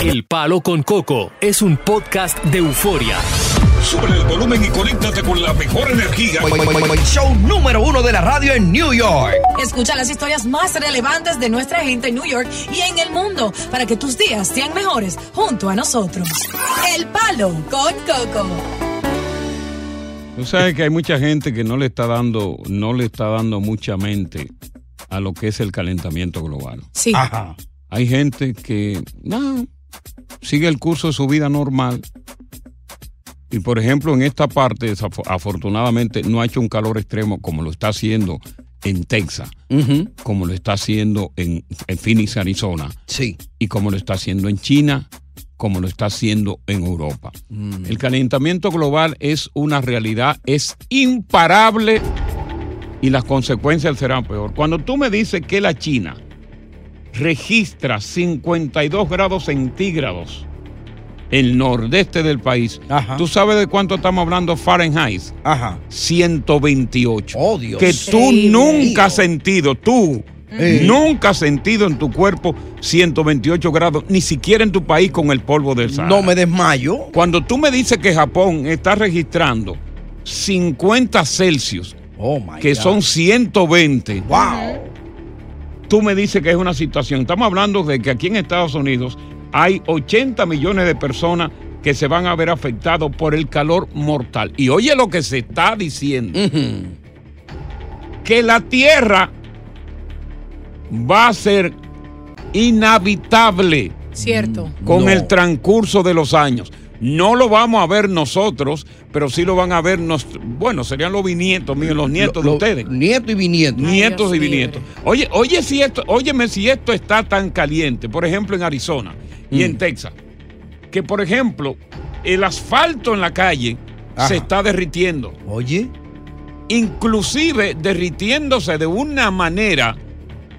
El Palo con Coco es un podcast de euforia. Sube el volumen y conéctate con la mejor energía. Show número uno de la radio en New York. Escucha las historias más relevantes de nuestra gente en New York y en el mundo para que tus días sean mejores junto a nosotros. El Palo con Coco. Tú sabes que hay mucha gente que no le está dando, no le está dando mucha mente a lo que es el calentamiento global. Sí. Ajá. Hay gente que no, sigue el curso de su vida normal. Y por ejemplo, en esta parte, afortunadamente, no ha hecho un calor extremo como lo está haciendo en Texas, como lo está haciendo en, en Phoenix, Arizona, Sí. y como lo está haciendo en China, como lo está haciendo en Europa. El calentamiento global es una realidad, es imparable y las consecuencias serán peor. Cuando tú me dices que la China registra 52 grados centígrados el nordeste del país, Ajá. ¿tú sabes de cuánto estamos hablando Fahrenheit? Ajá. 128. Oh, Dios. Que tú nunca has sentido, tú Eh. nunca has sentido en tu cuerpo 128 grados, ni siquiera en tu país con el polvo del Sahara. No me desmayo. Cuando tú me dices que Japón está registrando 50 Celsius, Oh, my que God. son 120, Wow. Tú me dices que es una situación. Estamos hablando de que aquí en Estados Unidos hay 80 millones de personas que se van a ver afectados por el calor mortal. Y oye lo que se está diciendo. Que la tierra va a ser inhabitable Cierto. con No. el transcurso de los años. No lo vamos a ver nosotros, pero sí lo van a ver, nos, bueno, serían los bisnietos míos, los nietos Lo- de ustedes. Nieto y bisnieto. Nietos y bisnietos. Oye, oye si esto, óyeme si esto está tan caliente, por ejemplo en Arizona y Mm. en Texas, que por ejemplo el asfalto en la calle Ajá. se está derritiendo Oye. inclusive derritiéndose de una manera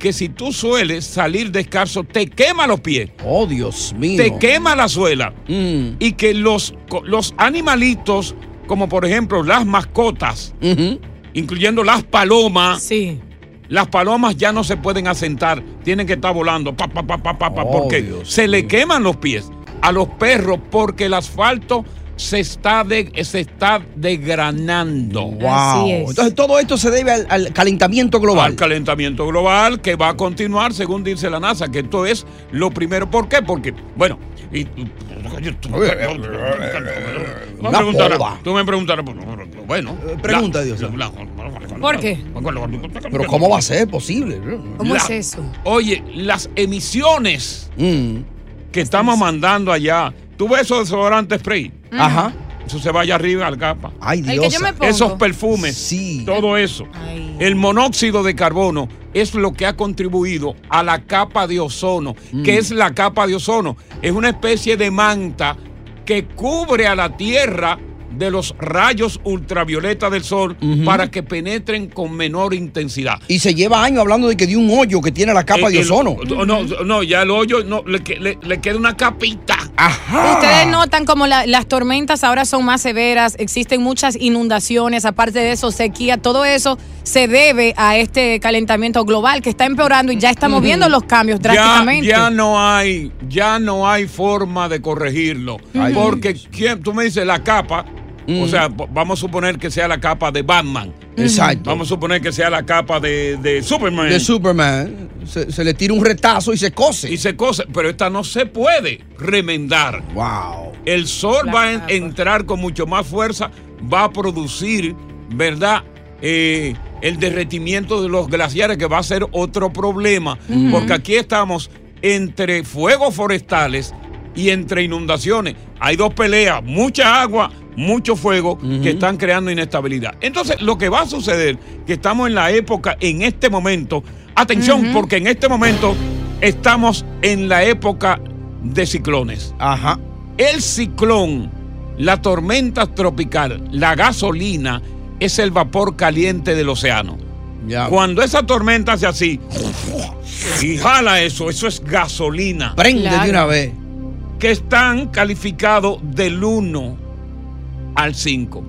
que si tú sueles salir descalzo, te quema los pies, Oh, Dios mío. te quema la suela. Mm. Y que los, los animalitos, como por ejemplo las mascotas, incluyendo las palomas, Sí. las palomas ya no se pueden asentar, tienen que estar volando, pa, pa, pa, pa, pa, pa, Oh, porque Dios se le queman los pies a los perros porque el asfalto se está, de- se está degranando. Wow. Así es. Entonces todo esto se debe al, al calentamiento global. al calentamiento global que va a continuar según dice la NASA, que esto es lo primero. ¿Por qué? Porque, bueno, y, tú, me Una preguntarás, tú me preguntarás, bueno. Eh, pregunta, la- Dios. la- ¿Por qué? Pero ¿cómo va a ser posible? ¿Cómo La- es eso? Oye, las emisiones Mm. que estamos mandando allá, tú ves esos desodorantes spray, Ajá. eso se vaya arriba al capa. Ay, Dios. Esos perfumes, Sí. todo eso. Ay. El monóxido de carbono es lo que ha contribuido a la capa de ozono. ¿Qué es la capa de ozono? Es una especie de manta que cubre a la Tierra de los rayos ultravioleta del sol para que penetren con menor intensidad. Y se lleva años hablando de que de un hoyo que tiene la capa de el- ozono. no, no, ya el hoyo no, le, que- le- le queda una capita. Ajá. Ustedes notan como la- las tormentas ahora son más severas, existen muchas inundaciones, aparte de eso, sequía, todo eso se debe a este calentamiento global que está empeorando y ya estamos viendo los cambios drásticamente. ya no hay, ya no hay forma de corregirlo. Porque. ¿quién- tú me dices la capa, o sea, v- vamos a suponer que sea la capa de Batman. Exacto. Vamos a suponer que sea la capa de, de Superman. de Superman. Se, se le tira un retazo y se cose. y se cose, pero esta no se puede remendar. Wow. El sol La va a entrar con mucho más fuerza, va a producir, ¿verdad? Eh, el derretimiento de los glaciares, que va a ser otro problema, porque aquí estamos entre fuegos forestales y entre inundaciones. Hay dos peleas, mucha agua, mucho fuego que están creando inestabilidad. Entonces, lo que va a suceder, que estamos en la época, en este momento, atención, porque en este momento estamos en la época de ciclones. Ajá. El ciclón, la tormenta tropical, la gasolina es el vapor caliente del océano. Ya. Cuando esa tormenta hace así y jala eso, eso es gasolina. Prende Claro. de una vez. Que están calificados del 1 al 5.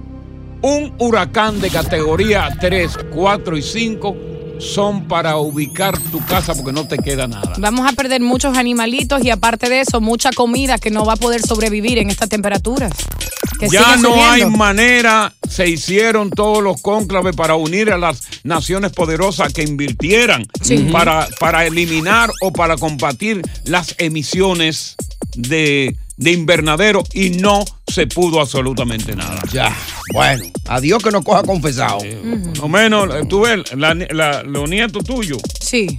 Un huracán de categoría 3, 4 y 5 son para ubicar tu casa porque no te queda nada. Vamos a perder muchos animalitos y aparte de eso, mucha comida que no va a poder sobrevivir en estas temperaturas. Que Ya no hay manera, se hicieron todos los cónclaves para unir a las naciones poderosas que invirtieran Sí. para, para eliminar o para combatir las emisiones de, de invernadero y no se pudo absolutamente nada. Ya. Bueno, adiós que nos coja confesado. Lo menos, eh, tú ves, la- la- los nietos tuyos Sí.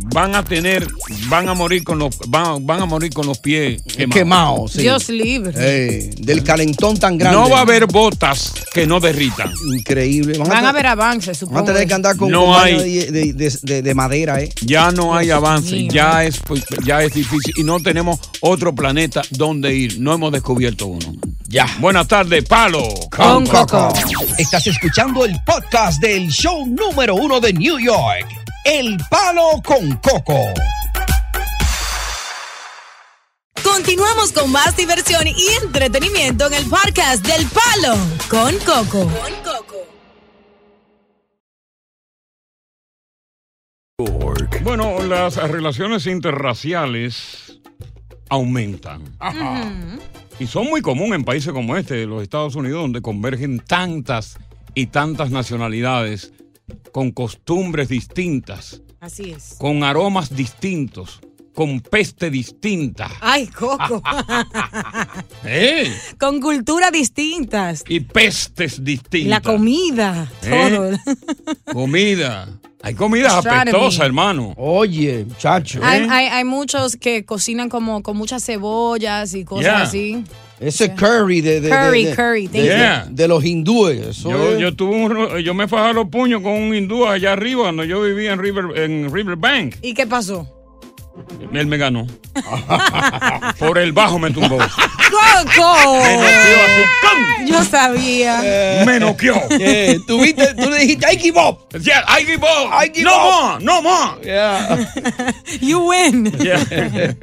Van a tener, van a morir con los, van, van a morir con los pies quemados. Quemado, sí. Dios libre. Eh, del calentón tan grande. No va a haber botas que no derritan. Increíble. Van a haber avances, supongo. Van a tener que andar con No con hay. de, de- de- de- de madera, ¿eh? Ya no hay Dios avance, mío. ya es, pues, ya es difícil y no tenemos otro planeta donde ir. No hemos descubierto uno. Ya. Buenas tardes, Palo. Con Coco. Estás escuchando el podcast del show número uno de New York. El Palo con Coco. Continuamos con más diversión y entretenimiento en el podcast del Palo con Coco. Bueno, las relaciones interraciales aumentan. Y son muy comunes en países como este, los Estados Unidos, donde convergen tantas y tantas nacionalidades con costumbres distintas, Así es. con aromas distintos, con peste distinta. Ay, Coco. ¿Eh? Con culturas distintas. Y pestes distintas. La comida. ¿Eh? Todo. Comida. Hay comidas apestosas, hermano. Oye, muchacho. Hay, hay, hay muchos que cocinan como con muchas cebollas y cosas Yeah. así. Ese curry de, de, de- Curry, de- curry, de, thank you. de- de los hindúes. Eso Yo, es- yo tuve un yo me fajaba los puños con un hindú allá arriba cuando yo vivía en River en Riverbank. ¿Y qué pasó? Él me ganó. Por el bajo me tumbó. ¡Coco! Me noqueó así. ¡can! Yo sabía. Me noqueó. Eh, tú, viste, tú le dijiste, ¡ay, give up! Yeah, I give up. I give no up. more, no more. Yeah. You win. Yeah.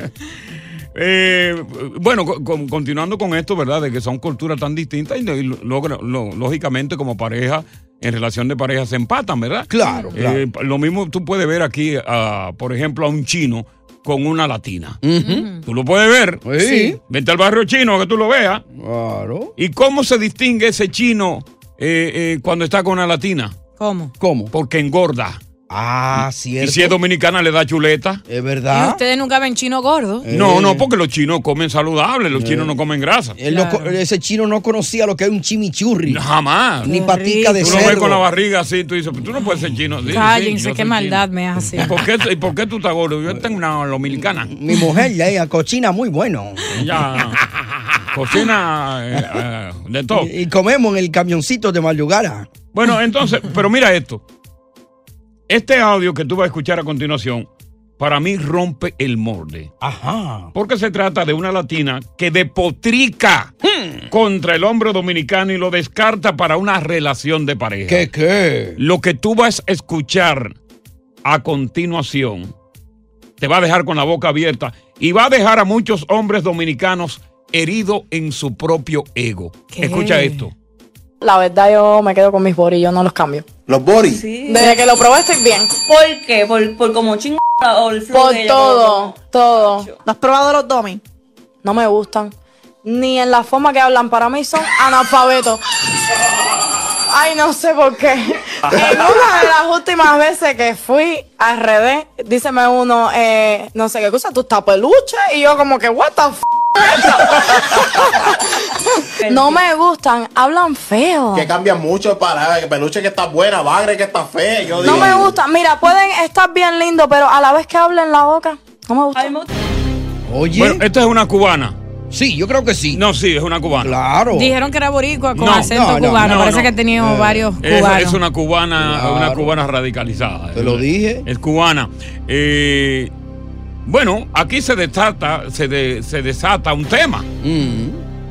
Eh, bueno, co- con- continuando con esto, ¿verdad? De que son culturas tan distintas y, y logra- lo- lógicamente como pareja, en relación de pareja se empatan, ¿verdad? Claro, claro. Eh, lo mismo tú puedes ver aquí, a, por ejemplo, a un chino con una latina. Tú lo puedes ver. Sí. Vente al barrio chino que tú lo veas. Claro. ¿Y cómo se distingue ese chino eh, eh, cuando está con una latina? ¿Cómo? ¿Cómo? Porque engorda. Ah, Y cierto. si es dominicana le da chuleta. Es ¿Y verdad. ustedes nunca ven chino gordo? Eh. No, no, porque los chinos comen saludable, los chinos no comen grasa. No ese chino no conocía lo que es un chimichurri. Jamás. Ni patica de. Tú lo ves cerdo. con la barriga así, tú dices, tú no puedes ser chino. Sí, Cállense, qué maldad chino. me hace. ¿Y por, qué, ¿Y por qué tú estás gordo? Yo tengo una dominicana. Mi mujer, ya, ella cocina muy bueno. Ella cocina eh, eh, de todo. Y comemos en el camioncito de Mayugara. Bueno, entonces, pero mira esto. Este audio que tú vas a escuchar a continuación, para mí rompe el molde. Ajá. Porque se trata de una latina que depotrica contra el hombre dominicano y lo descarta para una relación de pareja. ¿Qué qué? Lo que tú vas a escuchar a continuación te va a dejar con la boca abierta y va a dejar a muchos hombres dominicanos heridos en su propio ego. ¿Qué? Escucha esto. La verdad yo me quedo con mis boris, yo no los cambio. Los Boris. Sí. Desde que lo probé estoy bien. ¿Por qué? ¿Por, por como chingada o el flow Por de ella, todo, como- todo. ¿No has probado los domis? No me gustan. Ni en la forma que hablan. Para mí son analfabetos. Ay, no sé por qué. En una de las últimas veces que fui a RD, díceme uno, eh, no sé qué cosa, tú estás peluche. Y yo como que, what the f No me gustan, hablan feo. Que cambian mucho para que peluche que está buena, bagre que está fea. Yo No digo, me gusta. Mira, pueden estar bien lindos, pero a la vez que hablen la boca, no me gusta. Ay, me gusta. Oye. Bueno, esta es una cubana. sí, yo creo que sí. No, sí, es una cubana. Claro. Dijeron que era boricua con No, acento no, no, cubano. no, Parece no. que ha tenido Eh, varios Es, cubanos. es una cubana, Claro. una cubana radicalizada. Te lo dije. Es cubana. Eh, Bueno, aquí se desata, se, de- se desata un tema.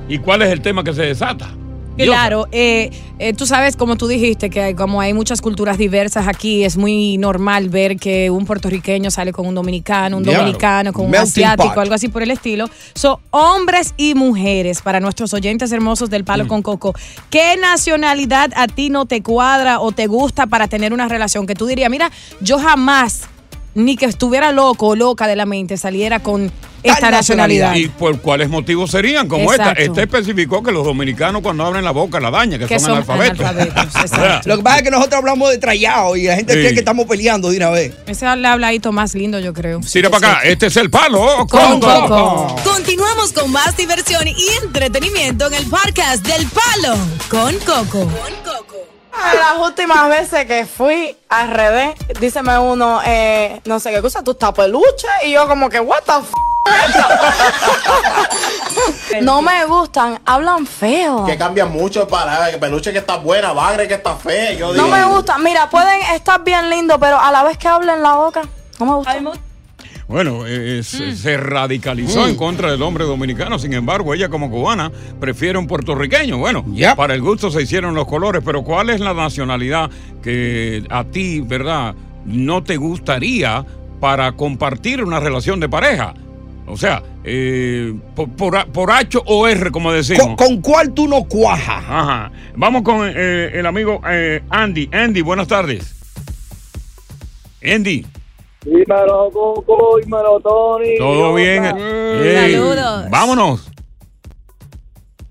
¿Y cuál es el tema que se desata? Claro, eh, eh, tú sabes, como tú dijiste, que como hay muchas culturas diversas aquí, es muy normal ver que un puertorriqueño sale con un dominicano, un dominicano con un asiático, pot. algo así por el estilo. Son hombres y mujeres, para nuestros oyentes hermosos del Mm. Palo con Coco. ¿Qué nacionalidad a ti no te cuadra o te gusta para tener una relación? Que tú dirías, mira, yo jamás, ni que estuviera loco o loca de la mente, saliera con esta nacionalidad. ¿Y por cuáles motivos serían? Como Exacto. esta. Este especificó que los dominicanos cuando abren la boca la dañan, que, Que son, son analfabetos. analfabetos, Lo que pasa es que nosotros hablamos de trayado y la gente Sí. cree que estamos peleando de una vez. Ese es el habladito más lindo, yo creo. Tira para acá, este es el palo Con Coco. Continuamos con más diversión y entretenimiento en el podcast del Palo con Coco. Las últimas veces que fui a RD, díceme uno, eh, no sé qué cosa, tú estás peluche. Y yo, como que, what the f. no me gustan, hablan feo. Que cambian mucho para que peluche que está buena, bagre que está fea. Yo No digo, me gustan. Mira, pueden estar bien lindos, pero a la vez que hablen la boca, no me gusta. Bueno, eh, se- Mm. se radicalizó en contra del hombre dominicano. Sin embargo, ella como cubana prefiere un puertorriqueño. Bueno, para el gusto se hicieron los colores, pero ¿cuál es la nacionalidad que a ti, verdad, no te gustaría para compartir una relación de pareja? O sea, eh, por, por, H o R, como decimos. ¿Con, con cuál tú no cuajas? Ajá. Vamos con eh, el amigo eh, Andy. Andy, buenas tardes. Andy. Dímelo, Coco, dímelo, Tony. ¿Todo bien? Ey, Vámonos.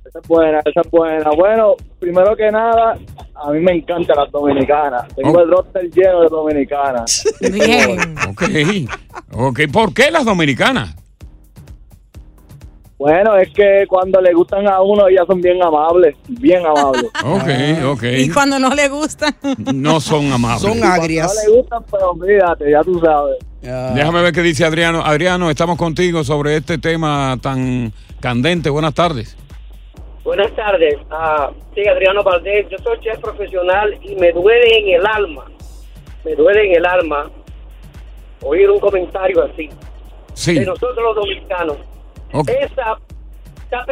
Esa es buena, esa es buena. Bueno, primero que nada, a mí me encantan las dominicanas. Tengo el roster lleno de dominicanas. Bien. Ok. Ok. ¿Por qué las dominicanas? Bueno, es que cuando le gustan a uno, ellas son bien amables, bien amables. Ok, ok. Y cuando no le gusta. No son amables. Son agrias. No le gustan, pero fíjate, ya tú sabes. Déjame ver qué dice Adriano. Adriano, estamos contigo sobre este tema tan candente. Buenas tardes. Buenas tardes. Ah, sí, Adriano Valdés. Yo soy chef profesional y me duele en el alma, me duele en el alma oír un comentario así Sí. de nosotros los dominicanos. Ok. Esa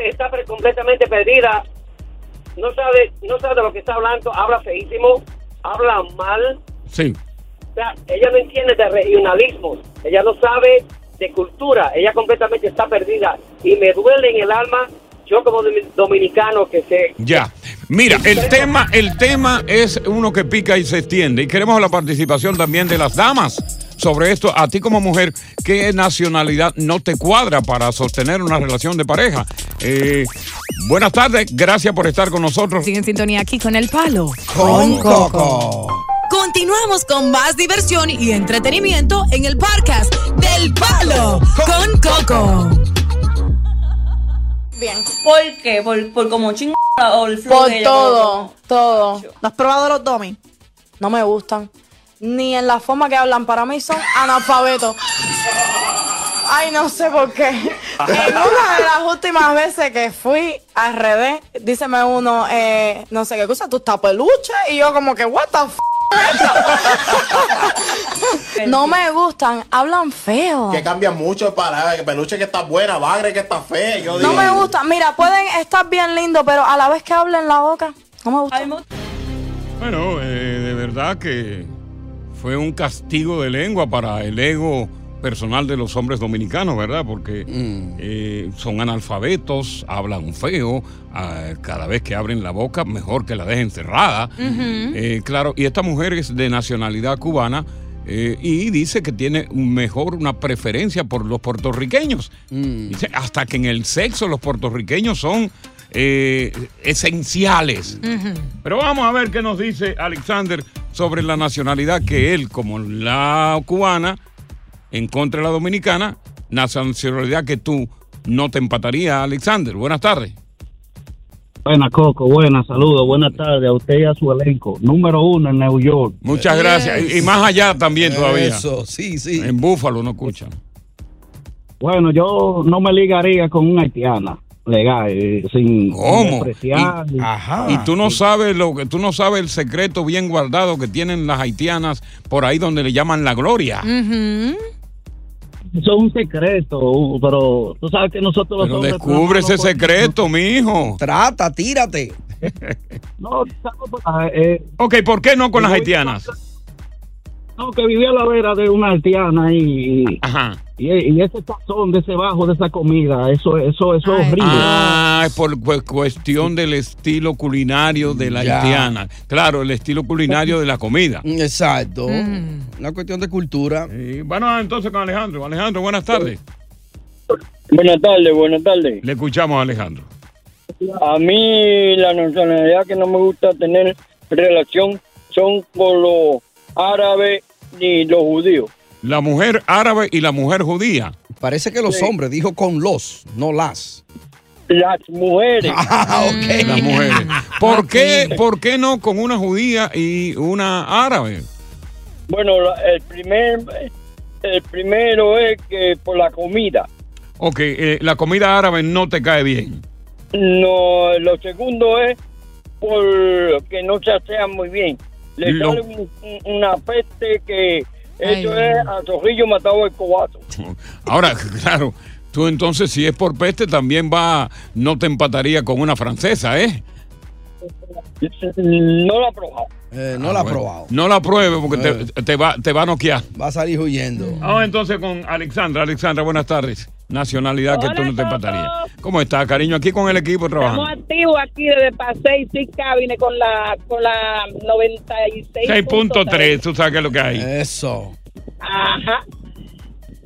está, completamente perdida. No sabe, no sabe de lo que está hablando. Habla feísimo, habla mal. Sí. O sea, ella no entiende de regionalismo. Ella no sabe de cultura. Ella completamente está perdida. Y me duele en el alma. Yo como domi- dominicano que sé Ya. Mira, el tema, el tema es uno que pica y se extiende. Y queremos la participación también de las damas sobre esto. A ti como mujer, ¿qué nacionalidad no te cuadra para sostener una relación de pareja? Eh, buenas tardes, gracias por estar con nosotros. Sigue en sintonía aquí con el palo. Con Coco. Continuamos con más diversión y entretenimiento en el podcast del Palo con Coco. Bien. ¿Por qué? Por, por como ching o el flow Por de ella, todo, todo. ¿No has probado los domis? No me gustan. Ni en la forma que hablan. Para mí son analfabetos. Ay, no sé por qué. En una de las últimas veces que fui a RD, díceme uno, eh, no sé qué cosa, tú estás peluche. Y yo como que, what the f No me gustan, hablan feo. Que cambian mucho para que peluche que está buena, bagre que está fea. Yo No me gusta. Mira, pueden estar bien lindos, pero a la vez que hablen la boca, no me gusta. Bueno, eh, de verdad que fue un castigo de lengua para el ego personal de los hombres dominicanos, ¿verdad? Porque eh, son analfabetos, hablan feo, ah, cada vez que abren la boca, mejor que la dejen cerrada. Eh, claro, y esta mujer es de nacionalidad cubana eh, y dice que tiene un mejor una preferencia por los puertorriqueños. Dice, hasta que en el sexo los puertorriqueños son eh, esenciales. Pero vamos a ver qué nos dice Alexander sobre la nacionalidad que él, como la cubana, en contra de la dominicana, nacionalidad que tú no te empataría, Alexander. Buenas tardes. Buenas, Coco. Buenas, saludos. Buenas tardes a usted y a su elenco. Número uno en New York. Muchas gracias. Y, y más allá también todavía. Eso, sí, sí. En Búfalo no escuchan. Bueno, yo no me ligaría con una haitiana legal, eh, sin ¿Cómo? despreciar. Y tú no sabes lo que tú no sabes el secreto bien guardado que tienen las haitianas por ahí donde le llaman la gloria. eso es un secreto, uh, pero tú sabes que nosotros los Pero hombres descubre ese secreto, mijo. Trata, tírate. No, ¿sabes por qué? Eh, Ok, ¿por qué no con las haitianas? No, que vivía a la vera de una haitiana y, Ajá. y, y ese sazón de ese bajo de esa comida, eso, eso, eso es horrible. Ah, es por cu- cuestión del estilo culinario de la Ya. haitiana. Claro, el estilo culinario de la comida. Exacto. Una cuestión de cultura. Sí, Bueno, entonces con Alejandro. Alejandro, buenas tardes. Buenas tardes, buenas tardes. Le escuchamos a Alejandro. A mí la nacionalidad que no me gusta tener relación son con los árabes ni los judíos. La mujer árabe y la mujer judía. Parece que los Sí. hombres, dijo con los, no las. Las mujeres. Ah, ok. Las mujeres. ¿Por qué, ¿Por qué no con una judía y una árabe? Bueno, el primer el primero es que por la comida. Ok, eh, la comida árabe no te cae bien. No, lo segundo es por que no se asean muy bien. Le Lo- sale un- un- una peste que eso es a zorrillo matado el cobazo. Ahora, claro, tú entonces si es por peste también va, no te empataría con una francesa, ¿eh? No lo ha probado. Eh, no Ah, la ha bueno. probado. No la pruebe porque Eh. te, te va, te va a noquear. Va a salir huyendo. Vamos entonces con Alexandra. Alexandra, buenas tardes. Nacionalidad que tú no te empatarías. ¿Cómo está, cariño? Aquí con el equipo Estamos trabajando. activos aquí desde Paseo y Six Cabine con la, con la 96. 6.3, tú sabes qué es lo que hay. Eso. Ajá.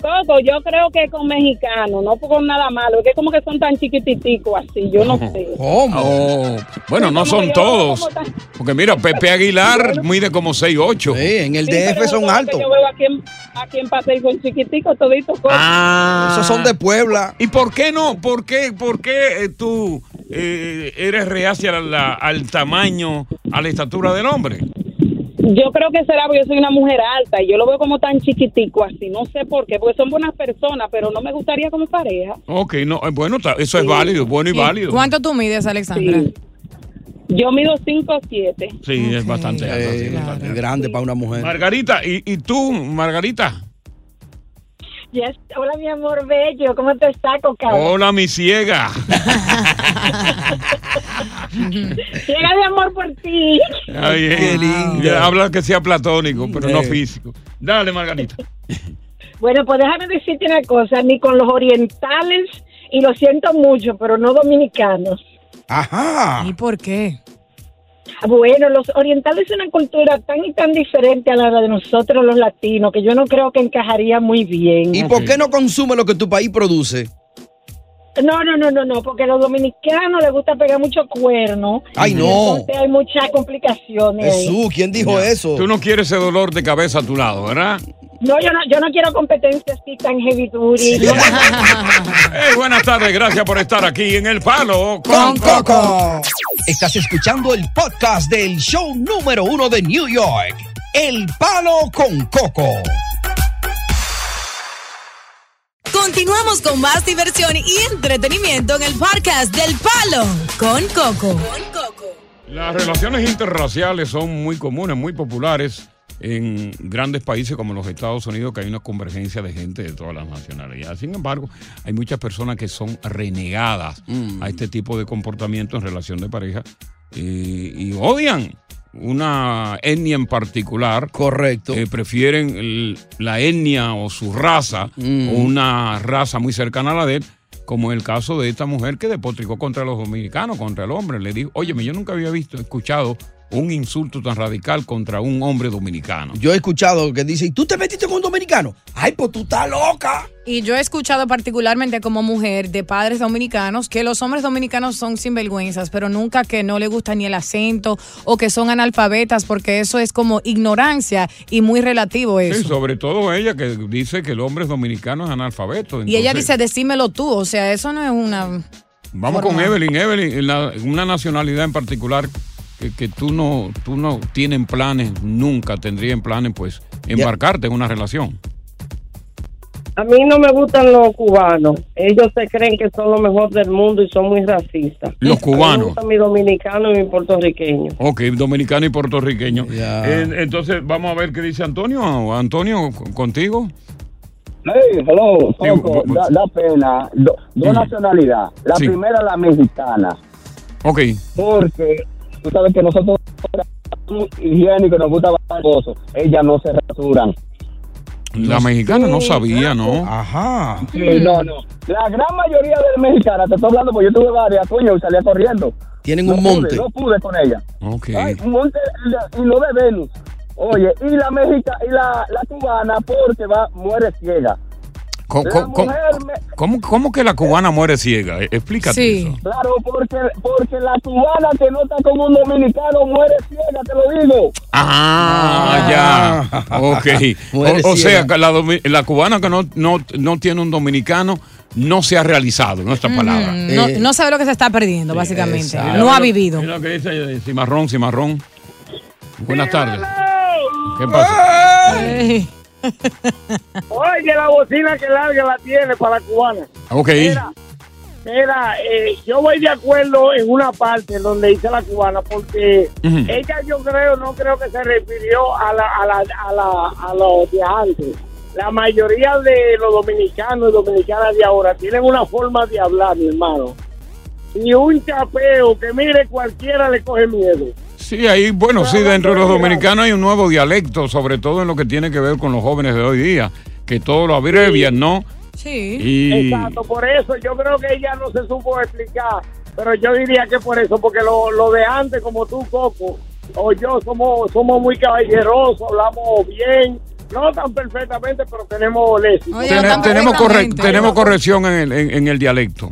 Coco, yo creo que con mexicanos, no con nada malo, es que como que son tan chiquititicos así, yo no sé. ¿Cómo? Oh, bueno, no son todos. tan- Porque mira, Pepe Aguilar mide como 6'8". Sí, en el Sí, DF son altos. Yo veo aquí en, aquí en Paseo son chiquiticos, toditos. Ah. Esos son de Puebla. ¿Y por qué no? ¿Por qué, por qué eh, tú eh, eres reacia al, al tamaño, a la estatura del hombre? Yo creo que será porque yo soy una mujer alta y yo lo veo como tan chiquitico así, no sé por qué, porque son buenas personas, pero no me gustaría como pareja. Ok, no, eh, bueno, eso es válido, bueno y ¿Y válido. ¿Cuánto tú mides, Alexandra? Sí. Yo mido 5 7. Sí, es bastante alto. Eh, bastante alto. grande para una mujer. Margarita, ¿y, y tú, Margarita? Yes. Hola, mi amor bello. ¿Cómo te está, Coca? Hola, mi ciega. Llega de amor por ti. Ay, eh, ya Habla que sea platónico, pero no Eh. físico. Dale, Margarita. Bueno, pues déjame decirte una cosa. Ni con los orientales, y lo siento mucho, pero no dominicanos. Ajá. ¿Y por qué? Bueno, los orientales es una cultura tan y tan diferente a la de nosotros los latinos que yo no creo que encajaría muy bien. ¿Y por qué no consume lo que tu país produce? No, no, no, no, no, porque a los dominicanos les gusta pegar mucho cuerno. Ay, Y no. entonces hay muchas complicaciones. ahí. Jesús, ¿quién dijo eso? Tú no quieres ese dolor de cabeza a tu lado, ¿verdad? No, yo no, yo no quiero competencias así tan heavy duty. Eh, buenas tardes, gracias por estar aquí en El Palo Con Coco. Estás escuchando el podcast del show número uno de New York. El Palo con Coco. Continuamos con más diversión y entretenimiento en el podcast del Palo con Coco. Las relaciones interraciales son muy comunes, muy populares en grandes países como los Estados Unidos, que hay una convergencia de gente de todas las nacionalidades. Sin embargo, hay muchas personas que son renegadas a este tipo de comportamiento en relación de pareja y, y odian una etnia en particular. Correcto. prefieren el- la etnia o su raza Mm. o una raza muy cercana a la de él. Como el caso de esta mujer que despotricó contra los dominicanos, contra el hombre. Le dijo, oye, yo nunca había visto, escuchado un insulto tan radical contra un hombre dominicano. Yo he escuchado que dice, ¿y tú te metiste con un dominicano? Ay, pues tú estás loca. Y yo he escuchado particularmente como mujer de padres dominicanos que los hombres dominicanos son sinvergüenzas, pero nunca que no le gusta ni el acento o que son analfabetas, porque eso es como ignorancia y muy relativo Sí, eso. sobre todo ella que dice que el hombre dominicano es analfabeto. y ella dice, decímelo tú, o sea, eso no es una... Vamos forma. con Evelyn. Evelyn, la- una nacionalidad en particular que, que tú no tú no tienen planes, nunca tendría en planes, pues, embarcarte en una relación. A mí no me gustan los cubanos. Ellos se creen que son lo mejor del mundo y son muy racistas. Los A mí me cubanos. gustan mi dominicano y mi puertorriqueño. Ok, dominicano y puertorriqueño. Eh, entonces, vamos a ver qué dice Antonio. Antonio, contigo. Hey, hello, Coco, da, da pena. Do- dos nacionalidades. La Sí. primera, la mexicana. Ok. Porque tú sabes que nosotros somos higiénicos, nos gusta bajar cosas. Ellas no se rasuran. La mexicana no sabía, ¿no? Ajá. Sí, no, no. La gran mayoría de mexicanas, te estoy hablando porque yo tuve varias, coño, y salía corriendo. Tienen No un pude, monte. no pude con ella. Ok. Ay, un monte y no de Venus. Oye, y la mexica y la, la cubana porque va muere ciega. ¿Cómo, cómo que la cubana muere ciega? Eh, Explícate eso. Claro, porque, porque la cubana que no está como un dominicano muere ciega, te lo digo. Ah, ya. Ok. Muere O, o sea, la, la cubana que no, no, no tiene un dominicano no se ha realizado, en esta palabra. Mm, No, no sabe lo que se está perdiendo, básicamente. No ha vivido. Mira lo que dice eh, Cimarrón, Cimarrón. Buenas tardes. ¿Qué pasa? Oye, la bocina que larga la tiene para la cubana. Ok. Mira, mira, eh, yo voy de acuerdo en una parte donde dice la cubana, porque ella yo creo, no creo que se refirió a la, a la, a la, a los de antes. La mayoría de los dominicanos y dominicanas de ahora tienen una forma de hablar, mi hermano. Y un chapeo que mire cualquiera le coge miedo. Sí, ahí, bueno, sí, dentro de los dominicanos hay un nuevo dialecto, sobre todo en lo que tiene que ver con los jóvenes de hoy día, que todo lo abrevian, ¿no? Sí. Y- Exacto, por eso yo creo que ella no se supo explicar, pero yo diría que por eso, porque lo, lo de antes, como tú, Coco, o yo, somos, somos muy caballerosos, hablamos bien, no tan perfectamente, pero tenemos léxico. Tene- tenemos, corre- tenemos corrección en el, en- en el dialecto.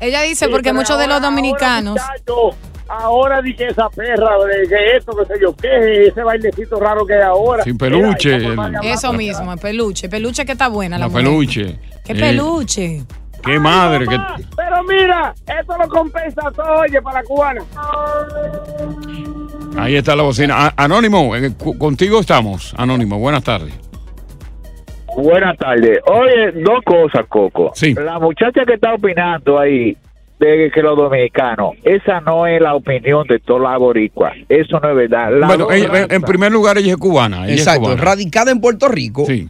Ella dice, Sí, porque muchos de los dominicanos. Muchacho, ahora di que esa perra, de que esto, que sé yo, qué, ese bailecito raro que hay ahora. Sin peluche. Eso mismo, el peluche. Peluche que está buena la, La mujer. peluche. ¿Qué Eh, peluche? Qué madre. Que, Pero mira, esto lo compensa todo, oye, para la cubana. ahí está la bocina. Anónimo, eh, contigo estamos. Anónimo, buenas tardes. Buenas tardes. Oye, dos cosas, Coco. Sí. La muchacha que está opinando ahí de que los dominicanos, esa no es la opinión de toda la boricua. Eso no es verdad. La Bueno, ella- en, primer lugar, ella es cubana. ella es Exacto, cubana. radicada en Puerto Rico. Sí.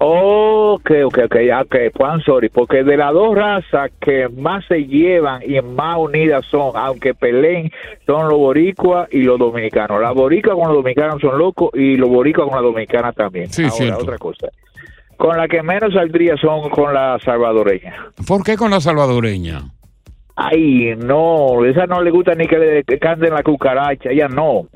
Ok, ok, ok, ok, I'm sorry, porque de las dos razas que más se llevan y más unidas son, aunque peleen, son los boricuas y los dominicanos. Las boricuas con los dominicanos son locos y los boricuas con las dominicanas también. Sí, Ahora, cierto. otra cosa. Con la que menos saldría son con la salvadoreña. ¿Por qué con la salvadoreña? Ay, no, esa no le gusta ni que le canten la cucaracha, ella no.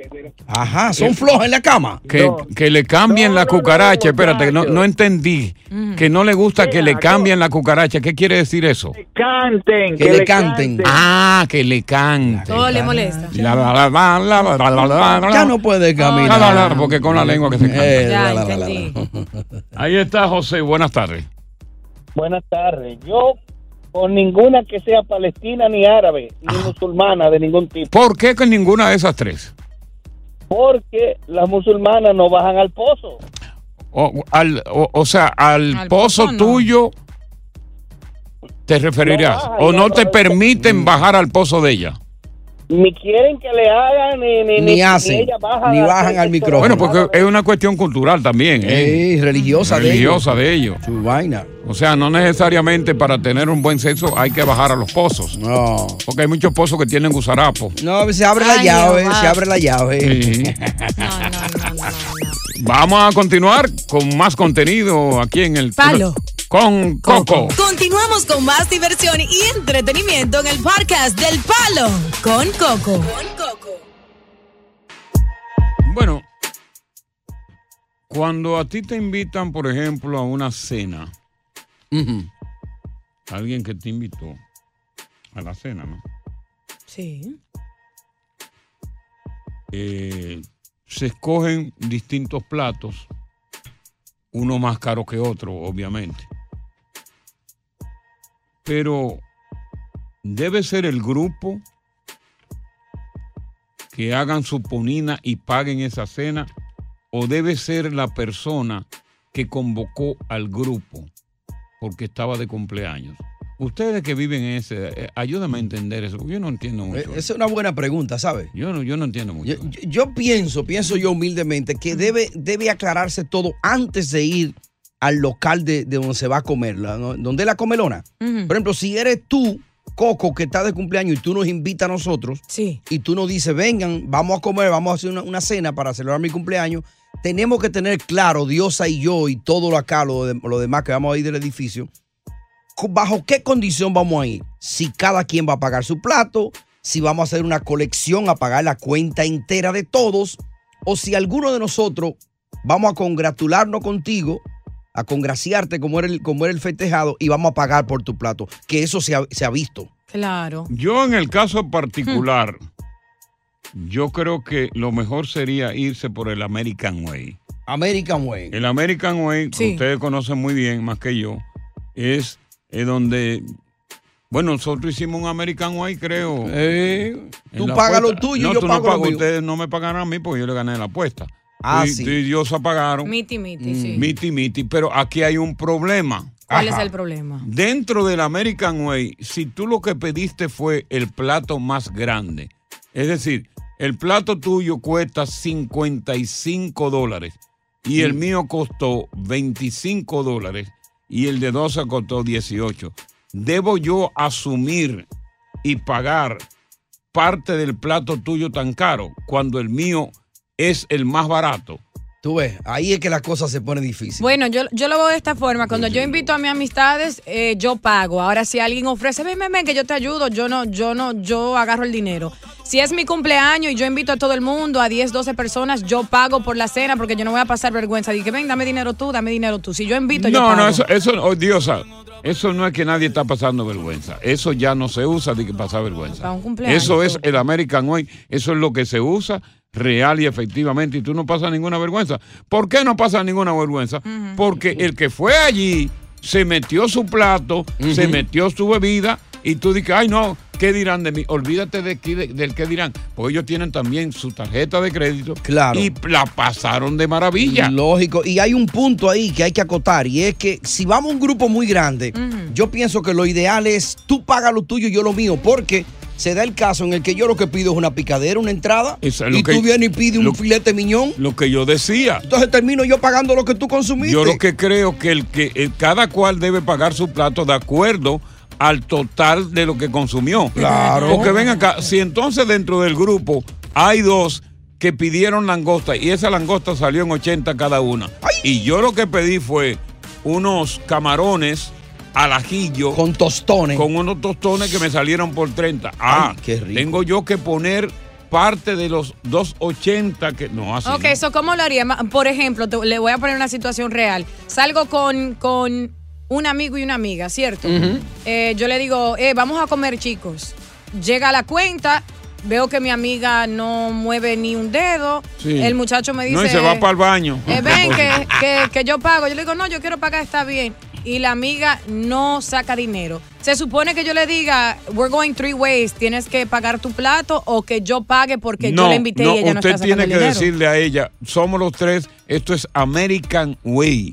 Ajá, son flojas en la cama. Que, que le cambien la cucaracha, espérate, no, no entendí. Que no le gusta que le cambien la cucaracha, ¿qué quiere decir eso? Que le canten. Que, le canten. Ah, que le canten. Todo le molesta. La, la, la, ya no puede caminar. porque con la lengua que se canta. Ahí está José, buenas tardes. Buenas tardes, yo con ninguna que sea palestina ni árabe, ni musulmana de ningún tipo. ¿Por qué con ninguna de esas tres? Porque las musulmanas no bajan al pozo. O, al, o, o sea, al, Al pozo pozo no. tuyo te referirás. No, o no no, te permiten bajar al pozo de ella. Ni quieren que le hagan, ni, ni, Ni hacen, ella bajan ni bajan al micrófono. Bueno, porque es una cuestión cultural también. ¿eh? Eh, religiosa de religiosa de ellos. Su vaina. O sea, no necesariamente para tener un buen sexo hay que bajar a los pozos. No. Porque hay muchos pozos que tienen gusarapo. No, se abre la Ay, llave, se abre la llave. Sí. Vamos a continuar con más contenido aquí en el Palo. Con Coco. Continuamos con más diversión y entretenimiento en el podcast del Palo con Coco. Bueno, cuando a ti te invitan, por ejemplo, a una cena, alguien que te invitó a la cena, ¿no? Sí. Eh, se escogen distintos platos, uno más caro que otro, obviamente. Pero debe ser el grupo que hagan su ponina y paguen esa cena, o debe ser la persona que convocó al grupo porque estaba de cumpleaños. Ustedes que viven en ese, eh, ayúdame a entender eso, porque yo no entiendo mucho. Eh, Esa es una buena pregunta, ¿sabes? Yo no, yo no entiendo mucho. Yo, yo- yo pienso, pienso yo humildemente, que debe, debe aclararse todo antes de ir al local de, de donde se va a comer, la- ¿no? donde es la comelona. Por ejemplo, si eres tú, Coco, que está de cumpleaños y tú nos invitas a nosotros, y tú nos dices, vengan, vamos a comer, vamos a hacer una, una cena para celebrar mi cumpleaños, tenemos que tener claro, Diosa y yo y todo lo acá, lo, de- lo demás que vamos a ir del edificio, bajo qué condición vamos a ir. Si cada quien va a pagar su plato, si vamos a hacer una colección a pagar la cuenta entera de todos, o si alguno de nosotros vamos a congratularnos contigo, a congraciarte como era el, como era el festejado y vamos a pagar por tu plato, que eso se ha, se ha visto. Claro. Yo en el caso particular, yo creo que lo mejor sería irse por el American Way. American Way. El American Way, que Sí. ustedes conocen muy bien, más que yo, es, es donde... Bueno, nosotros hicimos un American Way, creo. Eh, tú pagas lo tuyo y no, yo tú pago no lo mío. Ustedes no me pagaron a mí porque yo le gané la apuesta. Ah, y- sí. tú y Diosa pagaron. Miti, miti, sí. Miti, miti. Pero aquí hay un problema. ¿Cuál Ajá. es el problema? Dentro del American Way, si tú lo que pediste fue el plato más grande, es decir, el plato tuyo cuesta 55 dólares y el Mm. mío costó 25 dólares y el de 12 costó 18, ¿debo yo asumir y pagar parte del plato tuyo tan caro cuando el mío es el más barato? Tú ves, ahí es que la cosa se pone difícil. Bueno, yo, yo lo veo de esta forma. Cuando yo invito a mis amistades, eh, yo pago. Ahora, si alguien ofrece, ven, ven, ven, que yo te ayudo, yo no, yo no, yo agarro el dinero. Si es mi cumpleaños y yo invito a todo el mundo, a 10, 12 personas, yo pago por la cena porque yo no voy a pasar vergüenza. Dije, ven, dame dinero tú, dame dinero tú. Si yo invito, yo No, pago. no, eso, eso, oh, Diosa, eso no es que nadie está pasando vergüenza. Eso ya no se usa de que pasa vergüenza. Para un cumpleaños. Eso es el American Way. Eso es lo que se usa real y efectivamente. Y tú no pasas ninguna vergüenza. ¿Por qué no pasa ninguna vergüenza? Porque el que fue allí se metió su plato, se metió su bebida y tú dices, ay no, ¿qué dirán de mí? Olvídate de, de- del qué dirán. Pues ellos tienen también su tarjeta de crédito. Claro. Y la pasaron de maravilla. Lógico. Y hay un punto ahí que hay que acotar y es que si vamos a un grupo muy grande, yo pienso que lo ideal es tú pagas lo tuyo y yo lo mío, porque se da el caso en el que yo lo que pido es una picadera, una entrada, es y que- tú vienes y pides un lo- filete miñón. Lo que yo decía. Entonces termino yo pagando lo que tú consumiste. Yo lo que creo que el que el- cada cual debe pagar su plato de acuerdo al total de lo que consumió. Claro. Porque ven acá, si entonces dentro del grupo hay dos que pidieron langosta y esa langosta salió en 80 cada una. Y yo lo que pedí fue unos camarones al ajillo. Con tostones. Con unos tostones que me salieron por 30. Ah, tengo yo que poner parte de los 280 que no así. Ok, no. eso ¿cómo lo haría? Por ejemplo, te- le voy a poner una situación real. Salgo con, con un amigo y una amiga, ¿cierto? Eh, yo le digo, eh, vamos a comer, chicos. Llega la cuenta, veo que mi amiga no mueve ni un dedo. Sí. El muchacho me dice... No, y se va para el baño. eh, ven, que, que- que yo pago. Yo le digo, no, yo quiero pagar, está bien. Y la amiga no saca dinero. Se supone que yo le diga, we're going three ways, tienes que pagar tu plato o que yo pague porque yo la invité no, y ella no usted está sacando tiene el que dinero. decirle a ella, somos los tres, esto es American Way.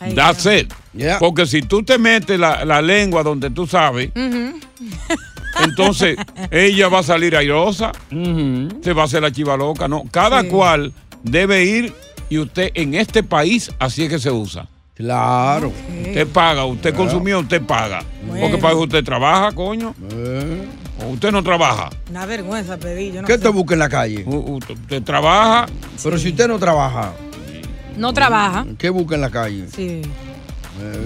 Ay, That's it. Porque si tú te metes la, la lengua donde tú sabes, entonces ella va a salir airosa, se va a hacer la chiva loca. No, cada cual debe ir y usted en este país así es que se usa. Claro. Usted paga, usted consumió, usted paga. Porque para eso usted trabaja, coño. O usted no trabaja. Una vergüenza pedir. Yo no, ¿Qué sé. te busca en la calle? Usted trabaja. Pero si usted no trabaja, no trabaja. ¿qué busca en la calle? Sí.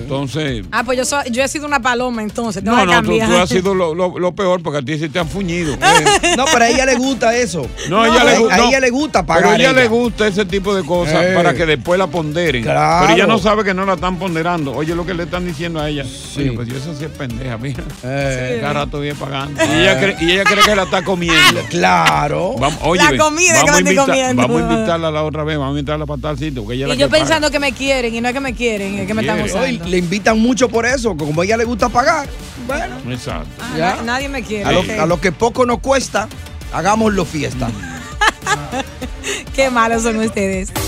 Entonces. Ah, pues yo, soy- yo he sido una paloma entonces. tengo No, que no, tú, cambiar. tú has sido lo, lo- lo peor porque a ti se te han fuñido. No, pero a ella le gusta eso. No, a ella, le, a no, ella le gusta pagar. Pero a ella, ella. le gusta ese tipo de cosas Eh. para que después la ponderen. Claro. Pero ella no sabe que no la están ponderando. Oye, lo que le están diciendo a ella. Oye, pues yo eso sí es pendeja, mira. Eh. Cada rato viene pagando. Y, ella cree, y ella cree que la está comiendo. Claro. Vamos, oye, La comida que vamos, la a estoy comiendo. vamos a invitarla la otra vez, vamos a invitarla para tal sitio. Porque ella es la Y yo que paga. pensando que me quieren y no es que me quieren, es que me están Quiere. Le invitan mucho por eso, como a ella le gusta pagar. Bueno, Exacto. Ah, ya. Nadie me quiere. A lo, a lo que poco nos cuesta, hagámoslo fiesta. Qué malos son ustedes.